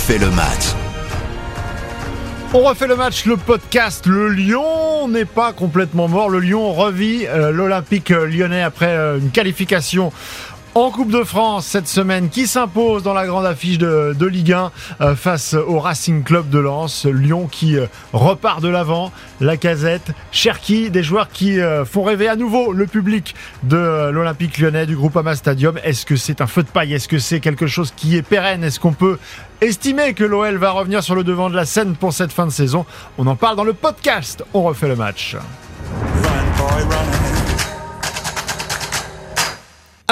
refait le match. On refait le match, le podcast. Le Lyon n'est pas complètement mort. Le Lyon revit euh, l'Olympique lyonnais après euh, une qualification en Coupe de France cette semaine qui s'impose dans la grande affiche de, Ligue 1 euh, face au Racing Club de Lens. Lyon qui euh, repart de l'avant, la casette, Cherki, des joueurs qui euh, font rêver à nouveau le public de l'Olympique lyonnais du groupe Ama Stadium. Est-ce que c'est un feu de paille? Est-ce que c'est quelque chose qui est pérenne? Est-ce qu'on peut estimer que l'OL va revenir sur le devant de la scène pour cette fin de saison? On en parle dans le podcast. On refait le match.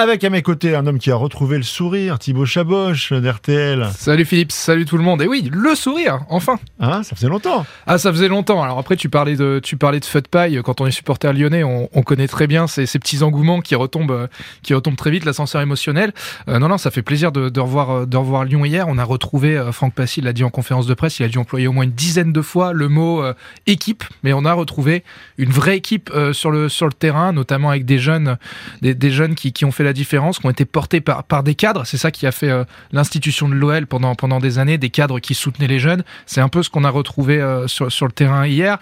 Avec à mes côtés un homme qui a retrouvé le sourire, Thibaut Chaboche d'RTL. Salut Philippe, salut tout le monde. Et oui, le sourire, enfin. Ah, ça faisait longtemps. Ah, ça faisait longtemps. Alors après, tu parlais de, tu parlais de feu de paille. Quand on est supporter lyonnais, on, connaît très bien ces, petits engouements qui retombent, qui retombent très vite, l'ascenseur émotionnel. Euh, non, non, ça fait plaisir de, revoir, de revoir Lyon hier. On a retrouvé euh, Franck Passy, il l'a dit en conférence de presse, il a dû employer au moins une dizaine de fois le mot euh, équipe, mais on a retrouvé une vraie équipe sur le sur le terrain, notamment avec des jeunes, des, jeunes qui, qui ont fait la différence, qui ont été portés par, par des cadres. C'est ça qui a fait euh, l'institution de l'OL pendant, pendant des années, des cadres qui soutenaient les jeunes. C'est un peu ce qu'on a retrouvé euh, sur, sur le terrain hier.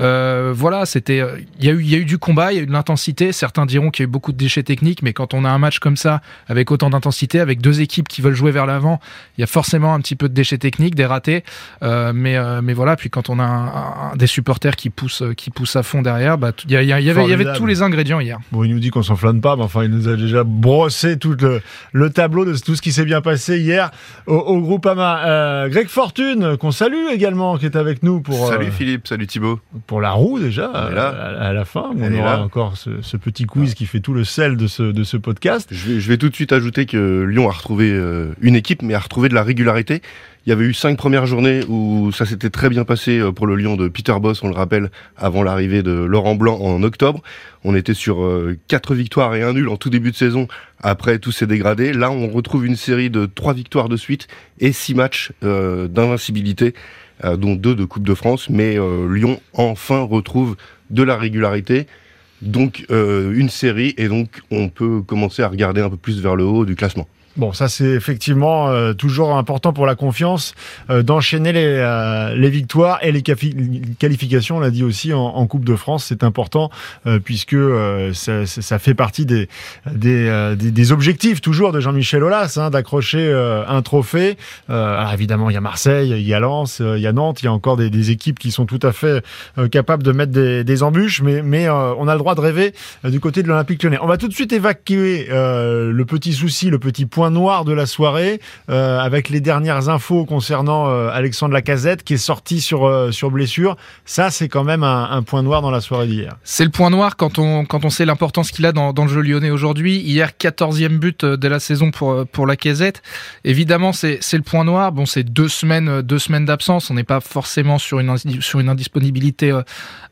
Euh, voilà, c'était, il y a eu, y a eu du combat, il y a eu de l'intensité. Certains diront qu'il y a eu beaucoup de déchets techniques, mais quand on a un match comme ça, avec autant d'intensité, avec deux équipes qui veulent jouer vers l'avant, il y a forcément un petit peu de déchets techniques, des ratés. mais, mais voilà, puis quand on a des supporters qui poussent, qui poussent à fond derrière, bah, il y, y, avait, il y avait tous les ingrédients hier. Bon, il nous dit qu'on s'enflamme pas, mais enfin, il nous a déjà brosser tout le, tableau de tout ce qui s'est bien passé hier au, au Groupama. Euh, Greg Fortune, qu'on salue également, qui est avec nous pour. Salut euh, Philippe, salut Thibaut. Pour la roue déjà, à, la fin. On, aura encore ce, petit quiz qui fait tout le sel de ce, de ce podcast. Je vais, je vais tout de suite ajouter que Lyon a retrouvé euh, une équipe, mais a retrouvé de la régularité. Il y avait eu cinq premières journées où ça s'était très bien passé euh, pour le Lyon de Peter Boss, on le rappelle, avant l'arrivée de Laurent Blanc en octobre. On était sur euh, quatre victoires et un nul en tout début de saison. Après, tout s'est dégradé. Là, on retrouve une série de trois victoires de suite et six matchs euh, d'invincibilité, dont deux de Coupe de France. Mais Lyon enfin retrouve de la régularité donc une série et donc on peut commencer à regarder un peu plus vers le haut du classement. Bon, ça c'est effectivement euh, toujours important pour la confiance euh, d'enchaîner les, euh, les, victoires et les qualifications. On l'a dit aussi en, Coupe de France, c'est important puisque ça, ça, fait partie des, des, des, objectifs toujours de Jean-Michel Aulas hein, d'accrocher un trophée. alors évidemment, il y a Marseille, il y a Lens, il y a Nantes, il y a encore des, des équipes qui sont tout à fait capables de mettre des, des embûches, mais, mais on a le droit de rêver du côté de l'Olympique Lyonnais. On va tout de suite évacuer le petit souci, le petit point noir de la soirée, euh, avec les dernières infos concernant euh, Alexandre Lacazette qui est sorti sur, euh, sur blessure. Ça, c'est quand même un, point noir dans la soirée d'hier. C'est le point noir quand on, quand on sait l'importance qu'il a dans, le jeu lyonnais aujourd'hui. Hier, 14e but de la saison pour, pour Lacazette. Évidemment, c'est le point noir. Bon, c'est deux semaines, deux semaines d'absence. On n'est pas forcément sur une, sur une indisponibilité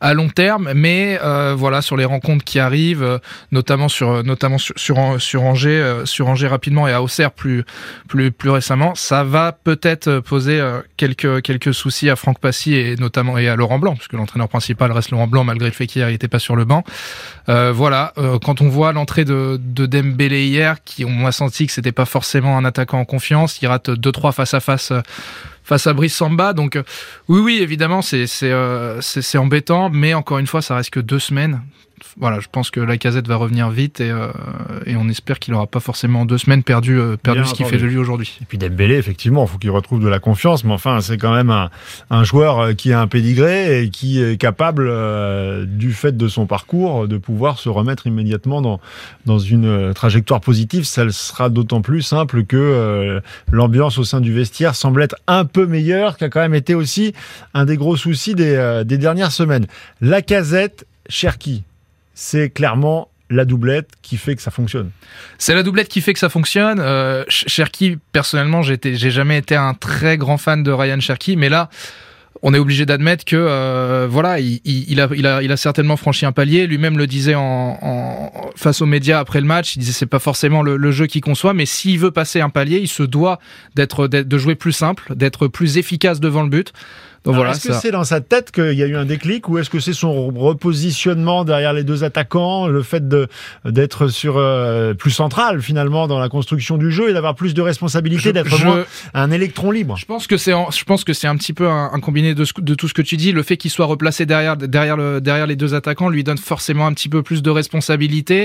à long terme, mais voilà, sur les rencontres qui arrivent, notamment sur, notamment sur, sur Angers, sur Angers rapidement et à Plus, récemment, ça va peut-être poser euh, quelques, soucis à Franck Passy et notamment et à Laurent Blanc, puisque l'entraîneur principal reste Laurent Blanc malgré le fait qu'hier il n'était pas sur le banc. Euh, voilà, euh, quand on voit l'entrée de, de Dembélé hier, qui on a senti que c'était pas forcément un attaquant en confiance, il rate 2-3 face à face face à Brice Samba. Donc oui, oui, évidemment, c'est c'est embêtant, mais encore une fois, ça reste que deux semaines voilà, je pense que la casette va revenir vite et, euh, et on espère qu'il n'aura pas forcément en deux semaines perdu, euh, perdu ce qu'il fait de lui aujourd'hui. Et puis Dembélé, effectivement, il faut qu'il retrouve de la confiance, mais enfin, c'est quand même un, un, joueur euh, qui a un pédigré et qui est capable, du fait de son parcours, de pouvoir se remettre immédiatement dans, dans une trajectoire positive. Ça sera d'autant plus simple que l'ambiance au sein du vestiaire semble être un peu meilleure, qui a quand même été aussi un des gros soucis des, des dernières semaines. La casette, Cherki, c'est clairement la doublette qui fait que ça fonctionne. C'est la doublette qui fait que ça fonctionne. Euh, Cherki, personnellement, j'ai jamais été un très grand fan de Ryan Cherki, mais là, on est obligé d'admettre que euh, voilà, il a certainement franchi un palier. Lui-même le disait en, face aux médias après le match. Il disait c'est pas forcément le, jeu qu'il conçoit, mais s'il veut passer un palier, il se doit d'être de jouer plus simple, d'être plus efficace devant le but. voilà. Est-ce que c'est dans sa tête qu'il y a eu un déclic ou est-ce que c'est son repositionnement derrière les deux attaquants, le fait d'être sur euh, plus central finalement dans la construction du jeu et d'avoir plus de responsabilités, d'être moins un électron libre? Je pense que c'est je pense que c'est un petit peu un, combiné de, de, tout ce que tu dis. Le fait qu'il soit replacé derrière derrière le derrière les deux attaquants lui donne forcément un petit peu plus de responsabilité.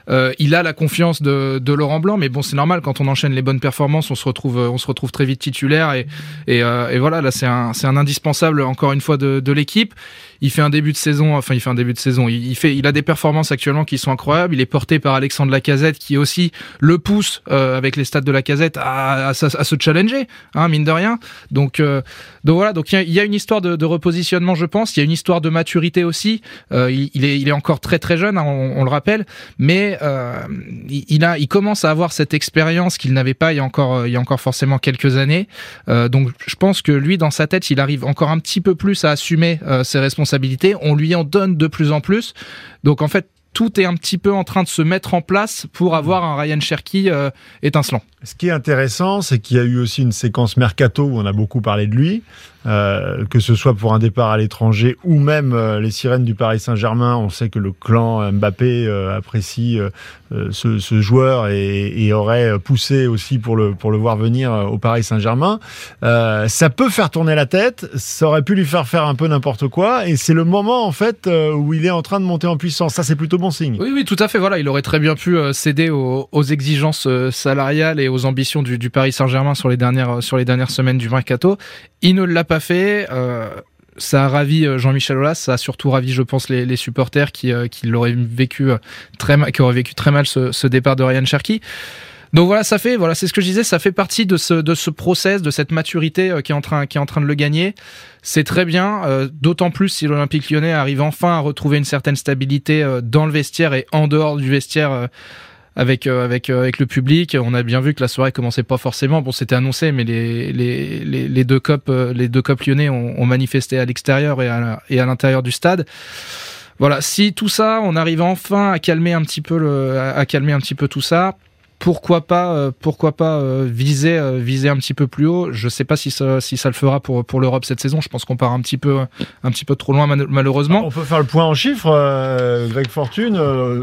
Euh, il a la confiance de, de, Laurent Blanc, mais bon, c'est normal quand on enchaîne les bonnes performances, on se retrouve, on se retrouve très vite titulaire et, et, euh, et voilà, là c'est un, c'est un indispensable encore une fois de, de l'équipe il fait un début de saison, enfin il fait un début de saison, il, fait, il a des performances actuellement qui sont incroyables. Il est porté par Alexandre Lacazette qui aussi le pousse euh, avec les stats de Lacazette à, à, se challenger, hein, mine de rien. Donc, euh, donc voilà, donc il y, a une histoire de, de, repositionnement, je pense. Il y a une histoire de maturité aussi. Euh, il, est, il est encore très très jeune, hein, on, on, le rappelle, mais euh, il, a, il commence à avoir cette expérience qu'il n'avait pas il y a encore, il y a encore forcément quelques années. donc je pense que lui, dans sa tête, il arrive encore un petit peu plus à assumer ses responsabilités on lui en donne de plus en plus. Donc en fait, tout est un petit peu en train de se mettre en place pour avoir un Ryan Cherky euh, étincelant. Ce qui est intéressant, c'est qu'il y a eu aussi une séquence mercato où on a beaucoup parlé de lui. Euh, que ce soit pour un départ à l'étranger ou même euh, les sirènes du Paris Saint-Germain. On sait que le clan Mbappé euh, apprécie ce, joueur et, aurait poussé aussi pour le, pour le voir venir au Paris Saint-Germain. ça peut faire tourner la tête, ça aurait pu lui faire faire un peu n'importe quoi et c'est le moment en fait où il est en train de monter en puissance. Ça c'est plutôt bon signe. Oui, oui, tout à fait. Voilà, il aurait très bien pu céder aux, exigences salariales et aux ambitions du, du Paris Saint-Germain sur les dernières sur les dernières semaines du mercato. Il ne l'a pas fait. Euh, ça a ravi euh, Jean-Michel Aulas, ça a surtout ravi, je pense, les, supporters qui, euh, qui l'auraient vécu très mal, qui auraient vécu très mal ce, départ de Ryan Cherky. Donc voilà, ça fait, voilà, c'est ce que je disais, ça fait partie de ce, de ce process, de cette maturité qui est en train, qui est en train de le gagner. C'est très bien, d'autant plus si l'Olympique Lyonnais arrive enfin à retrouver une certaine stabilité dans le vestiaire et en dehors du vestiaire avec euh, avec euh, avec le public. On a bien vu que la soirée commençait pas forcément. Bon, c'était annoncé, mais les les les, deux copes euh, les deux copes lyonnais ont, ont manifesté à l'extérieur et à et à l'intérieur du stade. Voilà, si tout ça, on arrive enfin à calmer un petit peu le à calmer un petit peu tout ça pourquoi pas, euh, pourquoi pas euh, viser, euh, viser un petit peu plus haut. Je sais pas si ça, si ça le fera pour pour l'Europe cette saison. Je pense qu'on part un petit peu, un petit peu trop loin malheureusement. On peut faire le point en chiffres, Greg Fortune.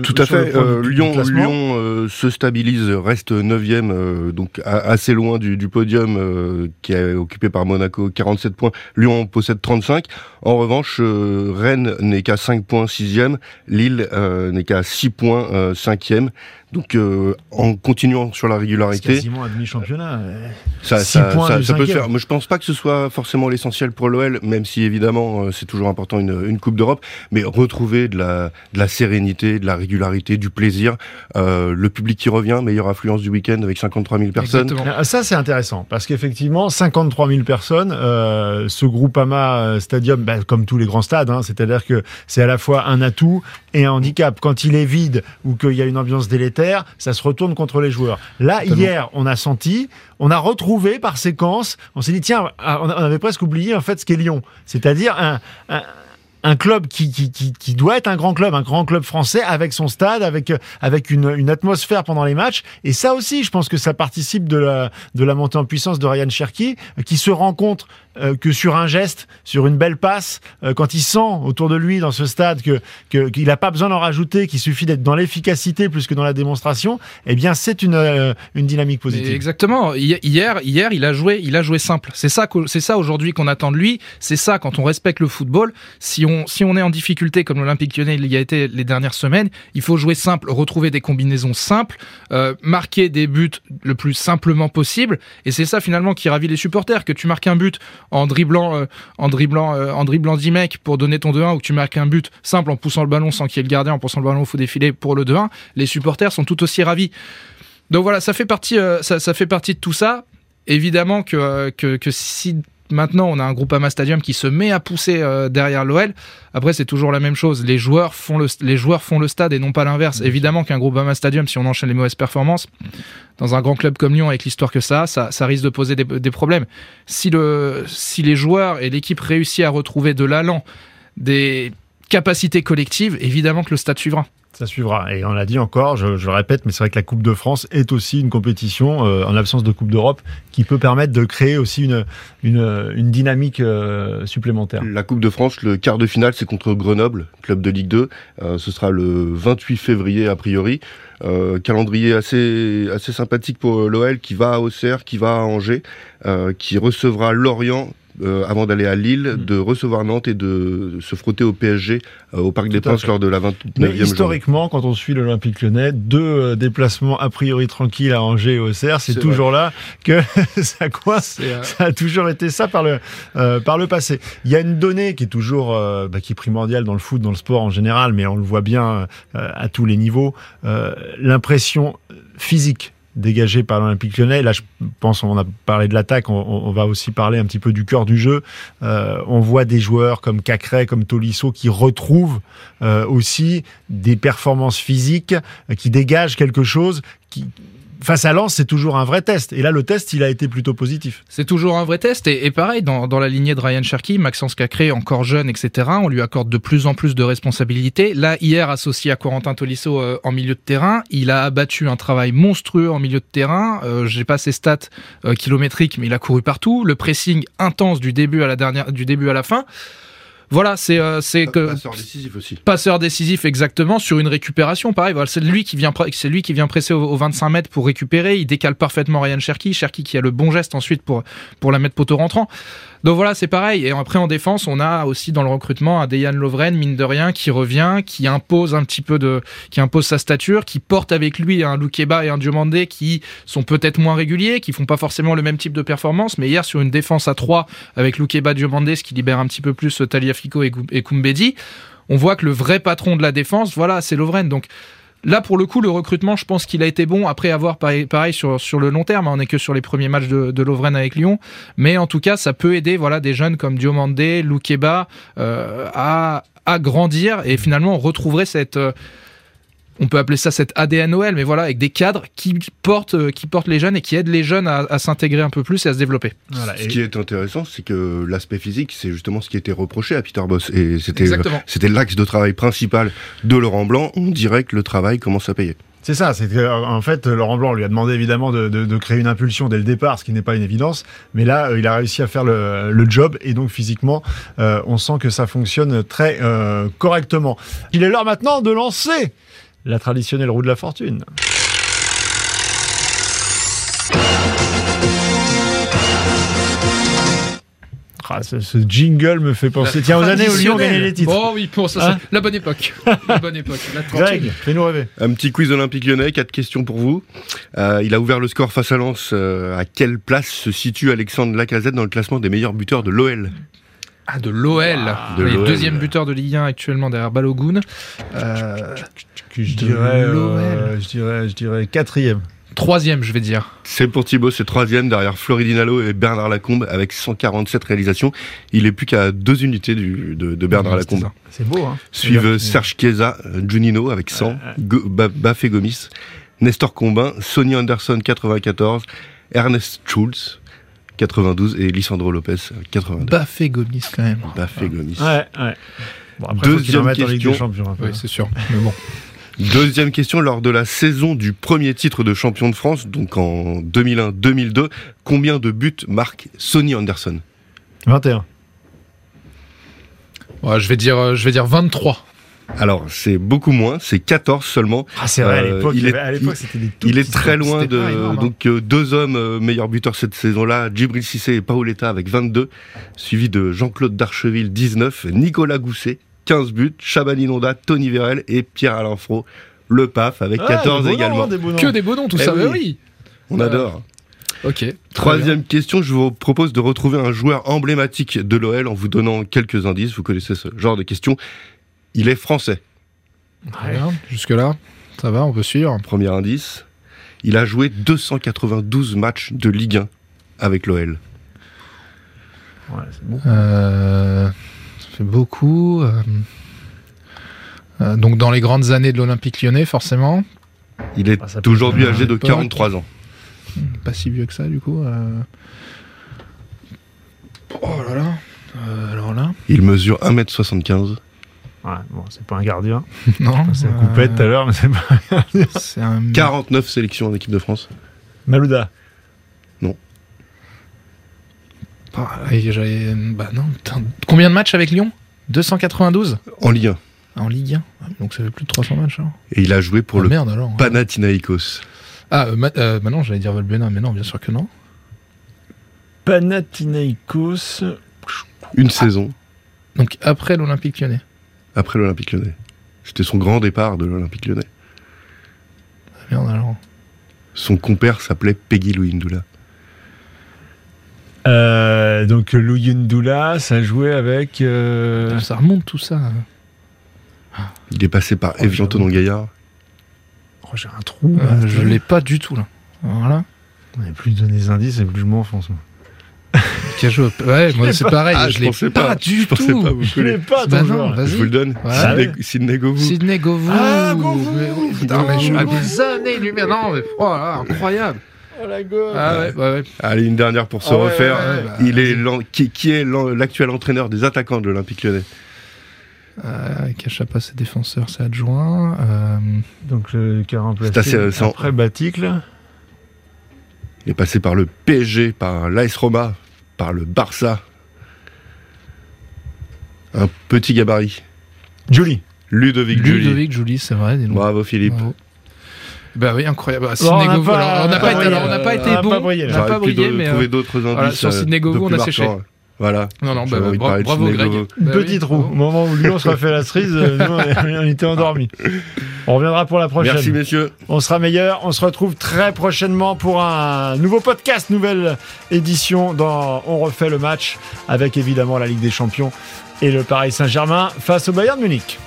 Tout à fait. Lyon, Lyon se stabilise, reste 9 donc assez loin du, du podium qui est occupé par Monaco, 47 points. Lyon possède 35. En revanche, Rennes n'est qu'à 5 points, 6e. Lille n'est qu'à 6 points, 5e. Donc euh, en continuant sur la régularité, quasiment un demi-championnat. Ça, ça, ça, ça peut faire. Mais je pense pas que ce soit forcément l'essentiel pour l'OL, même si évidemment euh, c'est toujours important une, une Coupe d'Europe. Mais retrouver de la, de la sérénité, de la régularité, du plaisir, euh, le public qui revient, meilleure affluence du week-end avec 53 000 personnes. Ah, ça c'est intéressant parce qu'effectivement 53 000 personnes, euh, ce Groupama Stadium, bah, comme tous les grands stades, hein, c'est-à-dire que c'est à la fois un atout et un handicap. Quand il est vide ou qu'il y a une ambiance délétère ça se retourne contre les joueurs. Là, hier, on a senti, on a retrouvé par séquence, on s'est dit, tiens, ah, on avait presque oublié en fait ce qu'est Lyon. C'est-à-dire un, un club qui, qui, qui, qui, doit être un grand club, un grand club français avec son stade, avec, avec une, une, atmosphère pendant les matchs. Et ça aussi, je pense que ça participe de la, de la montée en puissance de Ryan Cherky, qui se rend compte euh, que sur un geste, sur une belle passe, euh, quand il sent autour de lui dans ce stade que qu'il n'a pas besoin d'en rajouter, qu'il suffit d'être dans l'efficacité plus que dans la démonstration, eh bien c'est une, euh, une dynamique positive. exactement. Hier, hier, il a joué, il a joué simple. C'est ça, c'est ça aujourd'hui qu'on attend de lui. C'est ça quand on respecte le football. Si on, si on est en difficulté comme l'Olympique Lyonnais il y a été les dernières semaines, il faut jouer simple, retrouver des combinaisons simples, marquer des buts le plus simplement possible. Et c'est ça finalement qui ravit les supporters. Que tu marques un but en dribblant, euh, en dribblant, euh, en dribblant 10 mecs pour donner ton 2-1 ou que tu marques un but simple en poussant le ballon sans qu'il y ait le gardien, en poussant le ballon au faux défilé pour le 2-1, les supporters sont tout aussi ravis. Donc voilà, ça fait partie, euh, ça, fait partie de tout ça. Évidemment que, que si maintenant on a un groupe Ama Stadium qui se met à pousser euh, derrière l'OL. Après c'est toujours la même chose. Les joueurs font le, les joueurs font le stade et non pas l'inverse. Évidemment qu'un groupe Ama Stadium, si on enchaîne les mauvaises performances, dans un grand club comme Lyon avec l'histoire que ça, ça, ça risque de poser des, des, problèmes. Si le, si les joueurs et l'équipe réussissent à retrouver de l'allant, des capacités collectives, évidemment que le stade suivra. Ça suivra. Et on l'a dit encore, je, le répète, mais c'est vrai que la Coupe de France est aussi une compétition, euh, en l'absence de Coupe d'Europe, qui peut permettre de créer aussi une, dynamique euh, supplémentaire. La Coupe de France, le quart de finale, c'est contre Grenoble, club de Ligue 2. Euh, ce sera le 28 février, a priori. Calendrier assez, assez sympathique pour l'OL, qui va à Auxerre, qui va à Angers, qui recevra Lorient, euh, avant d'aller à Lille, Mm. de recevoir Nantes et de se frotter au PSG euh, au Parc des Tout Princes lors de la 29e Mais journée. historiquement, quand on suit l'Olympique lyonnais, deux euh, déplacements a priori tranquilles à Angers et Auxerre, c'est C'est toujours là que ça coince. Ça a toujours été ça par le, euh, par le passé. Il y a une donnée qui est toujours euh, bah, qui est primordiale dans le foot, dans le sport en général, mais on le voit bien euh, à tous les niveaux. Euh, L'impression physique dégagée par l'Olympique lyonnais. Là, je pense, on a parlé de l'attaque, on, on va aussi parler un petit peu du cœur du jeu. Euh, on voit des joueurs comme Cacré, comme Tolisso qui retrouvent euh, aussi des performances physiques, euh, qui dégagent quelque chose qui face à Lens, c'est toujours un vrai test. Et là, le test, il a été plutôt positif. C'est toujours un vrai test. Et, pareil, dans, dans la lignée de Ryan Cherky, Maxence Cacré, encore jeune, etc., on lui accorde de plus en plus de responsabilités. Là, hier, associé à Corentin Tolisso euh, en milieu de terrain, il a abattu un travail monstrueux en milieu de terrain. Euh, J'ai pas ses stats euh, kilométriques, mais il a couru partout. Le pressing intense du début à la, dernière, du début à la fin. Voilà, c'est euh, c'est que Passeur décisif aussi. passeur décisif exactement sur une récupération pareil voilà, c'est lui qui vient c'est lui qui vient presser au, au 25 mètres pour récupérer il décale parfaitement Ryan Cherky Cherky qui a le bon geste ensuite pour pour la mettre poteau rentrant donc voilà c'est pareil et après en défense on a aussi dans le recrutement un Dejan Lovren mine de rien qui revient qui impose un petit peu de qui impose sa stature qui porte avec lui un Loukeba et un Diomandé qui sont peut-être moins réguliers qui font pas forcément le même type de performance mais hier sur une défense à 3 avec Loukeba Diomandé ce qui libère un petit peu plus euh, Taliafico et Koumbedi on voit que le vrai patron de la défense, voilà, c'est Lovren. Donc là, pour le coup, le recrutement, je pense qu'il a été bon après avoir pareil, sur, le long terme. hein, On n'est que sur les premiers matchs de, de avec Lyon, mais en tout cas, ça peut aider, voilà, des jeunes comme Diomandé, Loukeba euh, à à grandir et finalement on retrouverait cette euh, on peut appeler ça cette ADN OL, mais voilà, avec des cadres qui portent, euh, qui portent les jeunes et qui aident les jeunes à, à s'intégrer un peu plus et à se développer. Voilà. Ce Et- qui est intéressant, c'est que l'aspect physique, c'est justement ce qui était reproché à Peter Boss. Et c'était Exactement. c'était l'axe de travail principal de Laurent Blanc. On dirait que le travail commence à payer. C'est ça, c'est que, en fait Laurent Blanc lui a demandé évidemment de, de- de créer une impulsion dès le départ, ce qui n'est pas une évidence, mais là euh, il a réussi à faire le, le job et donc physiquement euh, on sent que ça fonctionne très euh, correctement. Il est l'heure maintenant de lancer la traditionnelle roue de la fortune. Ah, ce, ce jingle me fait penser tiens aux années où Lyon gagnait les titres. Bon oui, pour ça, Hein la bonne époque. la bonne époque. La Greg, fais-nous rêver. Un petit quiz olympique lyonnais, quatre questions pour vous. Euh, il a ouvert le score face à Lens. Euh, à quelle place se situe Alexandre Lacazette dans le classement des meilleurs buteurs de l'OL Ah, de l'OL. De Les l'OL. deuxième buteur de Ligue 1 actuellement derrière Balogun. Euh, Que je De dirais, l'OL. euh, je dirais, je dirais quatrième. troisième, je vais dire. C'est pour Thibaut, c'est troisième derrière Floridinalo et Bernard Lacombe avec 147 réalisations. Il est plus qu'à deux unités du, de, de Bernard Ouais, Lacombe. C'est beau, hein Suivent. Serge Chiesa, Junino avec 100, Ouais, ouais. Go- Ba- Bafé Gomis, Nestor Combin, Sonny Anderson 94, Ernest Schulz 92 et Lisandro Lopez 82. Baffé Gomis quand même. Bafé Gomis. Ouais, ouais. Bon, après, Deuxième question. des Champions. Oui, c'est sûr. Mais bon. Deuxième question, lors de la saison du premier titre de champion de France, donc en 2001-2002, combien de buts marque Sonny Anderson? 21. Ouais, je vais dire, euh, je vais dire 23. Alors, c'est beaucoup moins, c'est 14 seulement. Ah, c'est vrai, à Euh, l'époque, il il à l'époque, c'était des tout Il est très loin de énorme, hein. donc euh, deux hommes euh, meilleurs buteurs cette saison-là, Djibril Cissé et Paoletta avec 22, suivi de Jean-Claude Darcheville 19, Nicolas Gousset 15 buts, Chabani Nonda, Tony Vérel et Pierre-Alain Fro, le PAF avec Ah, 14 des beaux noms, également. des beaux noms. Que des beaux noms, tout Eh ça. oui. mais oui. On Euh, adore. Ok. Troisième question, je vous propose de retrouver un joueur emblématique de l'OL en vous donnant quelques indices. Vous connaissez ce genre de questions. Il est français. Très bien. Jusque là, ça va, on peut suivre. Premier indice. Il a joué 292 matchs de Ligue 1 avec l'OL. Ouais, c'est bon. Euh, ça fait beaucoup. euh, euh, donc dans les grandes années de l'Olympique lyonnais, forcément. Il est Ah, aujourd'hui âgé de un peu- 43 ans. Pas si vieux que ça, du coup. euh. Oh là là. Euh, alors là. Il mesure 1m75 Ouais, bon, c'est pas un gardien. Non, C'est un coupette tout à l'heure, mais c'est pas un gardien. C'est un. 49 sélections en équipe de France. Malouda. Ah, et j'avais- Bah non, putain. Combien de matchs avec Lyon? 292 En Ligue 1. en Ligue 1. Ah, Donc ça fait plus de 300 matchs. alors. Et il a joué pour Ah, le merde alors. Panathinaikos. Ah, euh, ma- euh, bah non, j'allais dire Valbuena, mais non, bien sûr que non. Panathinaikos. Une saison Donc après l'Olympique lyonnais. Après l'Olympique lyonnais. C'était son grand départ de l'Olympique lyonnais. Ah, merde alors. Son compère s'appelait Peggy Louindoula. Euh, donc Louyendoula, ça jouait avec. euh, Ça remonte tout ça. Il est passé par Oh, Evian. Tonon Gaillard. Oh, j'ai un trou. Euh, je l'ai pas du tout là. Voilà. Plus je donne des indices et plus je m'enfonce. moi. Qui a joué au- Ouais, moi c'est pareil. Ah, je je l'ai pensais pas, pas. du Je pensais tout. pas, vous Je l'ai pas ton Bah non. Je vous le donne. Ouais. Sidney, Govou. Sidney Govou. Ah, Govou Mais oui, putain, mais je suis à des années-lumière. Non, mais oh là, incroyable. Oh la gueule. Ah ouais, ouais, ouais. Allez, une dernière pour se Ah refaire. ouais, ouais, bah, Il est qui, qui est l'actuel entraîneur des attaquants de l'Olympique lyonnais Euh, Cachapa, c'est défenseur, c'est adjoint. Euh, Donc le qui a remplacé C'est assez- après Baticle. Il est passé par le PSG, par l'AS Roma, par le Barça. Un petit gabarit. Julie. Ludovic Julie. Ludovic Julie, c'est vrai. Bravo Philippe. Bravo. Bah oui, incroyable. Bon, Sidney on n'a Govou, pas- alors, on n'a pas, été, alors, on n'a pas on été bon. pas brillé, on n'a pas brillé, mais. trouver euh, d'autres indices. voilà, sur Sidney Govou, on a séché. Voilà. Non, non, bah, bra- bravo Greg. Une Bah oui, roue. Au moment où Lyon sera fait la cerise, nous, on, on était endormis. On reviendra pour la prochaine. Merci messieurs. On sera meilleur. On se retrouve très prochainement pour un nouveau podcast, nouvelle édition dans On refait le match avec évidemment la Ligue des Champions et le Paris Saint-Germain face au Bayern de Munich.